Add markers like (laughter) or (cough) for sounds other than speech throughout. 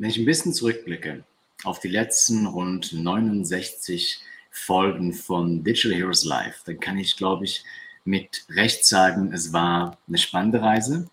Wenn ich ein bisschen zurückblicke auf die letzten rund 69 Folgen von Digital Heroes Live, dann kann ich, glaube ich, mit Recht sagen, es war eine spannende Reise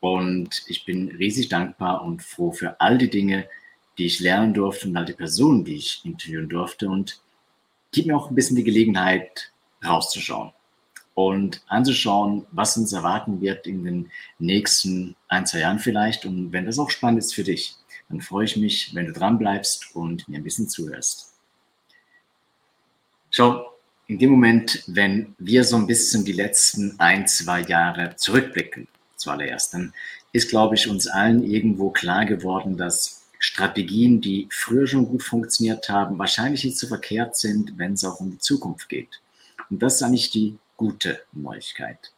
und ich bin riesig dankbar und froh für all die Dinge, die ich lernen durfte und all die Personen, die ich interviewen durfte und gibt mir auch ein bisschen die Gelegenheit, rauszuschauen und anzuschauen, was uns erwarten wird in den nächsten ein, zwei Jahren vielleicht. Und wenn das auch spannend ist für dich, dann freue ich mich, wenn du dran bleibst und mir ein bisschen zuhörst. Schau, in dem Moment, wenn wir so ein bisschen die letzten ein, zwei Jahre zurückblicken, zuallererst, dann ist, glaube ich, uns allen irgendwo klar geworden, dass Strategien, die früher schon gut funktioniert haben, wahrscheinlich nicht so verkehrt sind, wenn es auch um die Zukunft geht. Und das ist eigentlich die gute Neuigkeit.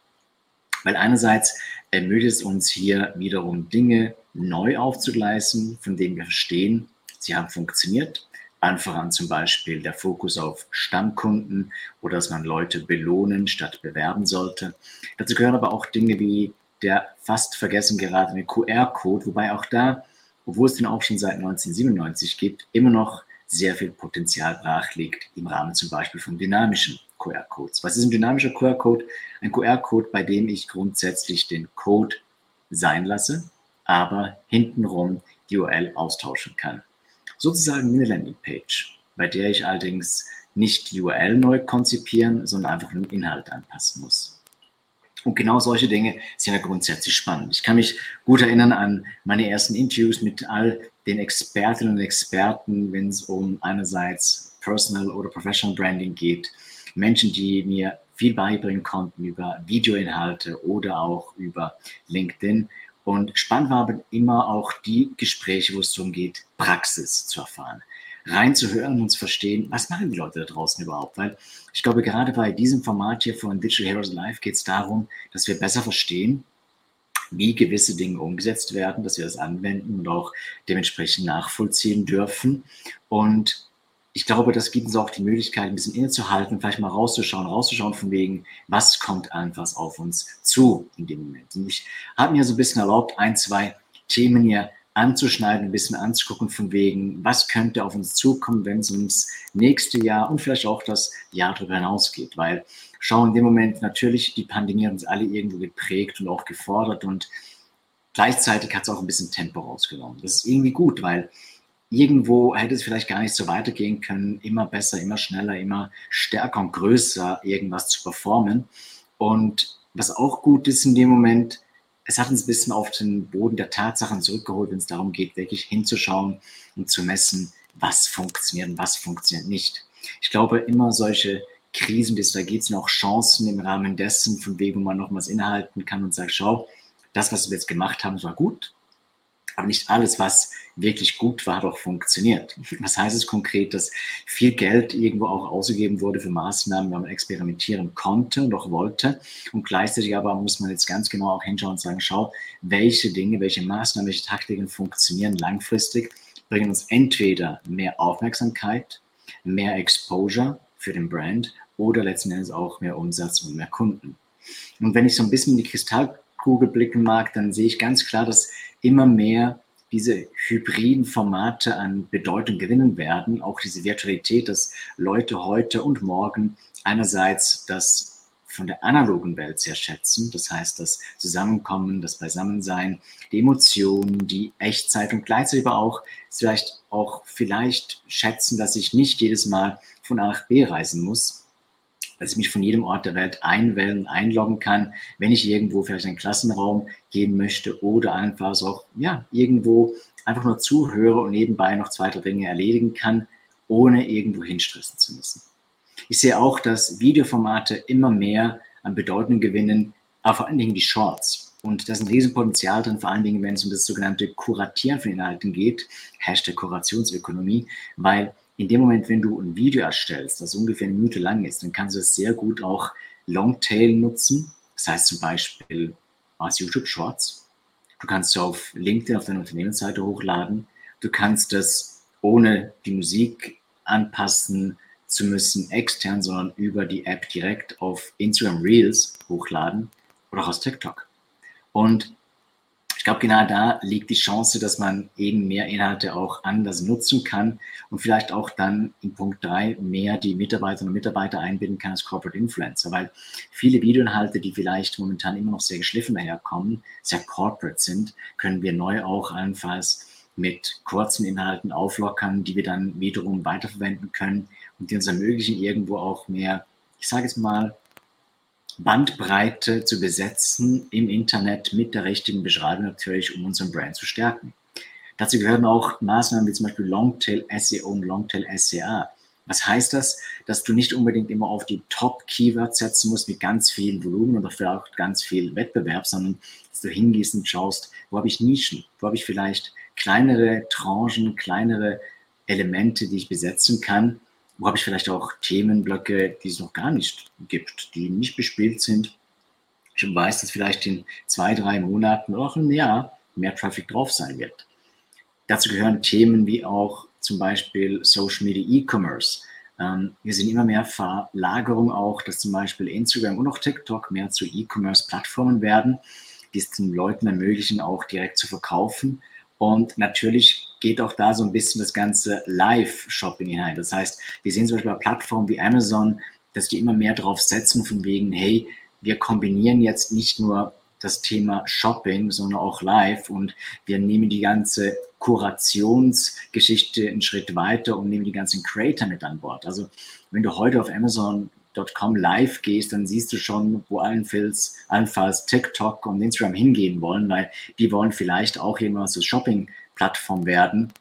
Weil einerseits ermöglicht es uns hier wiederum Dinge neu aufzugleisen, von denen wir verstehen, sie haben funktioniert. Einfach an zum Beispiel der Fokus auf Stammkunden oder dass man Leute belohnen statt bewerben sollte. Dazu gehören aber auch Dinge wie der fast vergessen geratene QR-Code, wobei auch da, obwohl es den auch schon seit 1997 gibt, immer noch sehr viel Potenzial brach liegt im Rahmen zum Beispiel von dynamischen QR-Codes. Was ist ein dynamischer QR-Code? Ein QR-Code, bei dem ich grundsätzlich den Code sein lasse, aber hintenrum die URL austauschen kann. Sozusagen eine Landingpage, bei der ich allerdings nicht die URL neu konzipieren, sondern einfach den Inhalt anpassen muss. Und genau solche Dinge sind ja grundsätzlich spannend. Ich kann mich gut erinnern an meine ersten Interviews mit all den Expertinnen und Experten, wenn es um einerseits Personal oder Professional Branding geht. Menschen, die mir viel beibringen konnten über Videoinhalte oder auch über LinkedIn. Und spannend war aber immer auch die Gespräche, wo es darum geht, Praxis zu erfahren. Reinzuhören und zu verstehen, was machen die Leute da draußen überhaupt? Weil ich glaube, gerade bei diesem Format hier von Digital Heroes Live geht es darum, dass wir besser verstehen, wie gewisse Dinge umgesetzt werden, dass wir das anwenden und auch dementsprechend nachvollziehen dürfen. Und ich glaube, das gibt uns auch die Möglichkeit, ein bisschen innezuhalten, vielleicht mal rauszuschauen, rauszuschauen von wegen, was kommt einfach auf uns zu in dem Moment. Und ich habe mir so ein bisschen erlaubt, ein, zwei Themen hier anzuschneiden, ein bisschen anzugucken von wegen, was könnte auf uns zukommen, wenn es ums nächste Jahr und vielleicht auch das Jahr darüber hinausgeht. Weil schau in dem Moment natürlich, die Pandemie hat uns alle irgendwo geprägt und auch gefordert und gleichzeitig hat es auch ein bisschen Tempo rausgenommen. Das ist irgendwie gut, weil irgendwo hätte es vielleicht gar nicht so weitergehen können, immer besser, immer schneller, immer stärker und größer irgendwas zu performen. Und was auch gut ist in dem Moment, es hat uns ein bisschen auf den Boden der Tatsachen zurückgeholt, wenn es darum geht, wirklich hinzuschauen und zu messen, was funktioniert und was funktioniert nicht. Ich glaube, immer solche Krisen, da geht es noch Chancen im Rahmen dessen, von wegen man noch was innehalten kann und sagt, schau, das, was wir jetzt gemacht haben, war gut, aber nicht alles, was wirklich gut war, auch funktioniert. Was heißt es konkret, dass viel Geld irgendwo auch ausgegeben wurde für Maßnahmen, weil man experimentieren konnte und auch wollte. Und gleichzeitig aber muss man jetzt ganz genau auch hinschauen und sagen, schau, welche Dinge, welche Maßnahmen, welche Taktiken funktionieren langfristig, bringen uns entweder mehr Aufmerksamkeit, mehr Exposure für den Brand oder letzten Endes auch mehr Umsatz und mehr Kunden. Und wenn ich so ein bisschen in die Kristallkugel blicken mag, dann sehe ich ganz klar, dass immer mehr diese hybriden Formate an Bedeutung gewinnen werden, auch diese Virtualität, dass Leute heute und morgen einerseits das von der analogen Welt sehr schätzen, das heißt das Zusammenkommen, das Beisammensein, die Emotionen, die Echtzeit und gleichzeitig aber auch vielleicht auch vielleicht schätzen, dass ich nicht jedes Mal von A nach B reisen muss, dass ich mich von jedem Ort der Welt einwählen, einloggen kann, wenn ich irgendwo vielleicht in einen Klassenraum gehen möchte oder einfach so auch, ja, irgendwo einfach nur zuhöre und nebenbei noch zwei, drei Dinge erledigen kann, ohne irgendwo hinstressen zu müssen. Ich sehe auch, dass Videoformate immer mehr an Bedeutung gewinnen, aber vor allen Dingen die Shorts. Und da ist ein Riesenpotenzial drin, vor allen Dingen, wenn es um das sogenannte Kuratieren von Inhalten geht, Hashtag Kurationsökonomie, weil in dem Moment, wenn du ein Video erstellst, das ungefähr eine Minute lang ist, dann kannst du es sehr gut auch Longtail nutzen. Das heißt zum Beispiel als YouTube Shorts. Du kannst es auf LinkedIn auf deine Unternehmensseite hochladen. Du kannst es ohne die Musik anpassen zu müssen, extern, sondern über die App direkt auf Instagram Reels hochladen oder auch aus TikTok. Und glaube, genau da liegt die Chance, dass man eben mehr Inhalte auch anders nutzen kann und vielleicht auch dann in Punkt 3 mehr die Mitarbeiterinnen und Mitarbeiter einbinden kann als Corporate Influencer, weil viele Videoinhalte, die vielleicht momentan immer noch sehr geschliffen daherkommen, sehr corporate sind, können wir neu auch allenfalls mit kurzen Inhalten auflockern, die wir dann wiederum weiterverwenden können und die uns ermöglichen, irgendwo auch mehr, ich sage es mal, Bandbreite zu besetzen im Internet mit der richtigen Beschreibung natürlich, um unseren Brand zu stärken. Dazu gehören auch Maßnahmen wie zum Beispiel Longtail SEO und Longtail SEA. Was heißt das? Dass du nicht unbedingt immer auf die Top-Keywords setzen musst mit ganz viel Volumen oder vielleicht ganz viel Wettbewerb, sondern dass du hingehst und schaust, wo habe ich Nischen, wo habe ich vielleicht kleinere Tranchen, kleinere Elemente, die ich besetzen kann habe ich vielleicht auch Themenblöcke, die es noch gar nicht gibt, die nicht bespielt sind. Ich weiß, dass vielleicht in zwei, drei Monaten oder auch im Jahr mehr Traffic drauf sein wird. Dazu gehören Themen wie auch zum Beispiel Social Media E-Commerce. Ähm, wir sehen immer mehr Verlagerung auch, dass zum Beispiel Instagram und auch TikTok mehr zu E-Commerce-Plattformen werden, die es den Leuten ermöglichen, auch direkt zu verkaufen. Und natürlich geht auch da so ein bisschen das ganze Live-Shopping hinein. Das heißt, wir sehen zum Beispiel bei Plattformen wie Amazon, dass die immer mehr darauf setzen, von wegen, hey, wir kombinieren jetzt nicht nur das Thema Shopping, sondern auch Live und wir nehmen die ganze Kurationsgeschichte einen Schritt weiter und nehmen die ganzen Creator mit an Bord. Also wenn du heute auf Amazon.com live gehst, dann siehst du schon, wo allenfalls, allenfalls TikTok und Instagram hingehen wollen, weil die wollen vielleicht auch irgendwann so Shopping Plattform werden,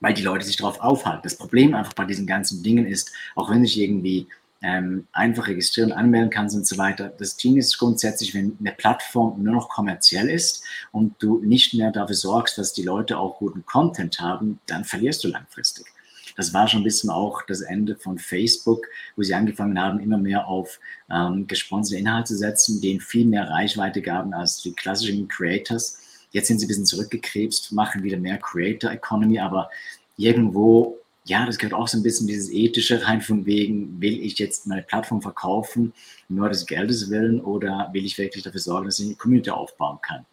weil die Leute sich darauf aufhalten. Das Problem einfach bei diesen ganzen Dingen ist, auch wenn ich irgendwie ähm, einfach registrieren, anmelden kannst und so weiter. Das Ding ist grundsätzlich, wenn eine Plattform nur noch kommerziell ist und du nicht mehr dafür sorgst, dass die Leute auch guten Content haben, dann verlierst du langfristig. Das war schon ein bisschen auch das Ende von Facebook, wo sie angefangen haben, immer mehr auf ähm, gesponserte Inhalte zu setzen, denen viel mehr Reichweite gaben als die klassischen Creators. Jetzt sind sie ein bisschen zurückgekrebst, machen wieder mehr Creator Economy, aber irgendwo, ja, das gehört auch so ein bisschen dieses ethische rein von wegen, will ich jetzt meine Plattform verkaufen, nur des Geldes willen oder will ich wirklich dafür sorgen, dass ich eine Community aufbauen kann?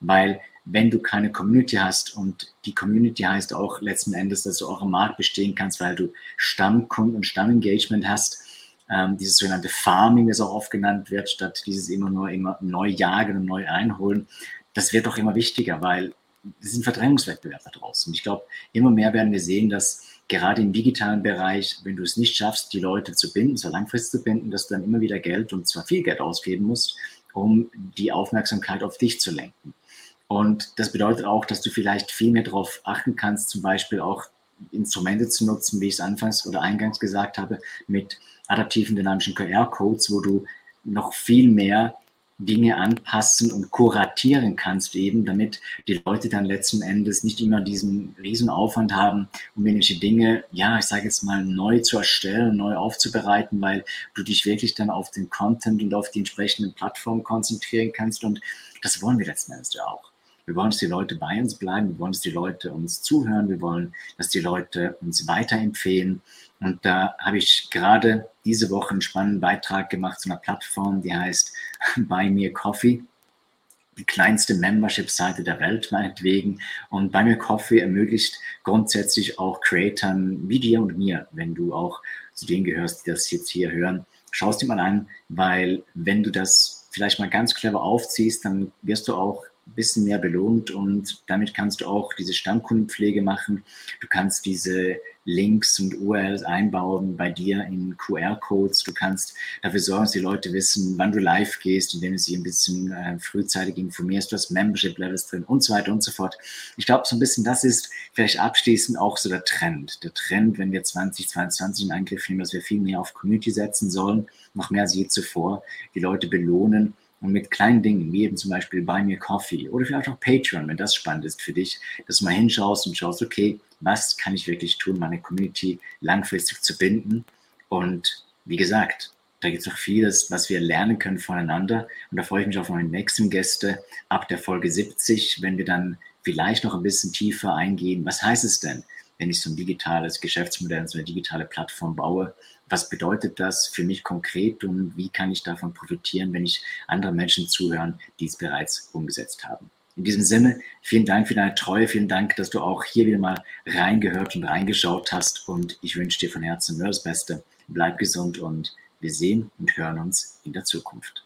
Weil wenn du keine Community hast und die Community heißt auch letzten Endes, dass du auch im Markt bestehen kannst, weil du Stammkunden und Stammengagement hast, ähm, dieses sogenannte Farming, das auch oft genannt wird, statt dieses immer nur immer neu jagen und neu einholen, das wird doch immer wichtiger, weil es sind Verdrängungswettbewerb da draußen. Und ich glaube, immer mehr werden wir sehen, dass gerade im digitalen Bereich, wenn du es nicht schaffst, die Leute zu binden, zwar langfristig zu binden, dass du dann immer wieder Geld und zwar viel Geld ausgeben musst, um die Aufmerksamkeit auf dich zu lenken. Und das bedeutet auch, dass du vielleicht viel mehr darauf achten kannst, zum Beispiel auch Instrumente zu nutzen, wie ich es anfangs oder eingangs gesagt habe, mit adaptiven dynamischen QR-Codes, wo du noch viel mehr Dinge anpassen und kuratieren kannst eben, damit die Leute dann letzten Endes nicht immer diesen riesen Aufwand haben, um irgendwelche Dinge, ja, ich sage jetzt mal, neu zu erstellen, neu aufzubereiten, weil du dich wirklich dann auf den Content und auf die entsprechenden Plattformen konzentrieren kannst und das wollen wir letzten Endes ja auch. Wir wollen, dass die Leute bei uns bleiben, wir wollen, dass die Leute uns zuhören, wir wollen, dass die Leute uns weiterempfehlen und da habe ich gerade diese Woche einen spannenden Beitrag gemacht zu einer Plattform, die heißt (laughs) Buy Me Coffee. Die kleinste Membership-Seite der Welt, meinetwegen. Und Buy Me Coffee ermöglicht grundsätzlich auch Creatoren wie dir und mir, wenn du auch zu denen gehörst, die das jetzt hier hören, schaust dir mal an, weil wenn du das vielleicht mal ganz clever aufziehst, dann wirst du auch ein bisschen mehr belohnt und damit kannst du auch diese Stammkundenpflege machen. Du kannst diese Links und URLs einbauen bei dir in QR-Codes. Du kannst dafür sorgen, dass die Leute wissen, wann du live gehst, indem du sie ein bisschen äh, frühzeitig informierst. Du hast Membership-Levels drin und so weiter und so fort. Ich glaube, so ein bisschen das ist vielleicht abschließend auch so der Trend. Der Trend, wenn wir 2022 in Angriff nehmen, dass wir viel mehr auf Community setzen sollen, noch mehr als je zuvor, die Leute belohnen und mit kleinen Dingen, wie eben zum Beispiel Buy Me Coffee oder vielleicht auch Patreon, wenn das spannend ist für dich, dass du mal hinschaust und schaust, okay, was kann ich wirklich tun, meine Community langfristig zu binden. Und wie gesagt, da gibt es noch vieles, was wir lernen können voneinander. Und da freue ich mich auf meine nächsten Gäste ab der Folge 70, wenn wir dann vielleicht noch ein bisschen tiefer eingehen. Was heißt es denn, wenn ich so ein digitales Geschäftsmodell, so eine digitale Plattform baue? Was bedeutet das für mich konkret und wie kann ich davon profitieren, wenn ich andere Menschen zuhören, die es bereits umgesetzt haben? In diesem Sinne, vielen Dank für deine Treue, vielen Dank, dass du auch hier wieder mal reingehört und reingeschaut hast und ich wünsche dir von Herzen nur das Beste. Bleib gesund und wir sehen und hören uns in der Zukunft.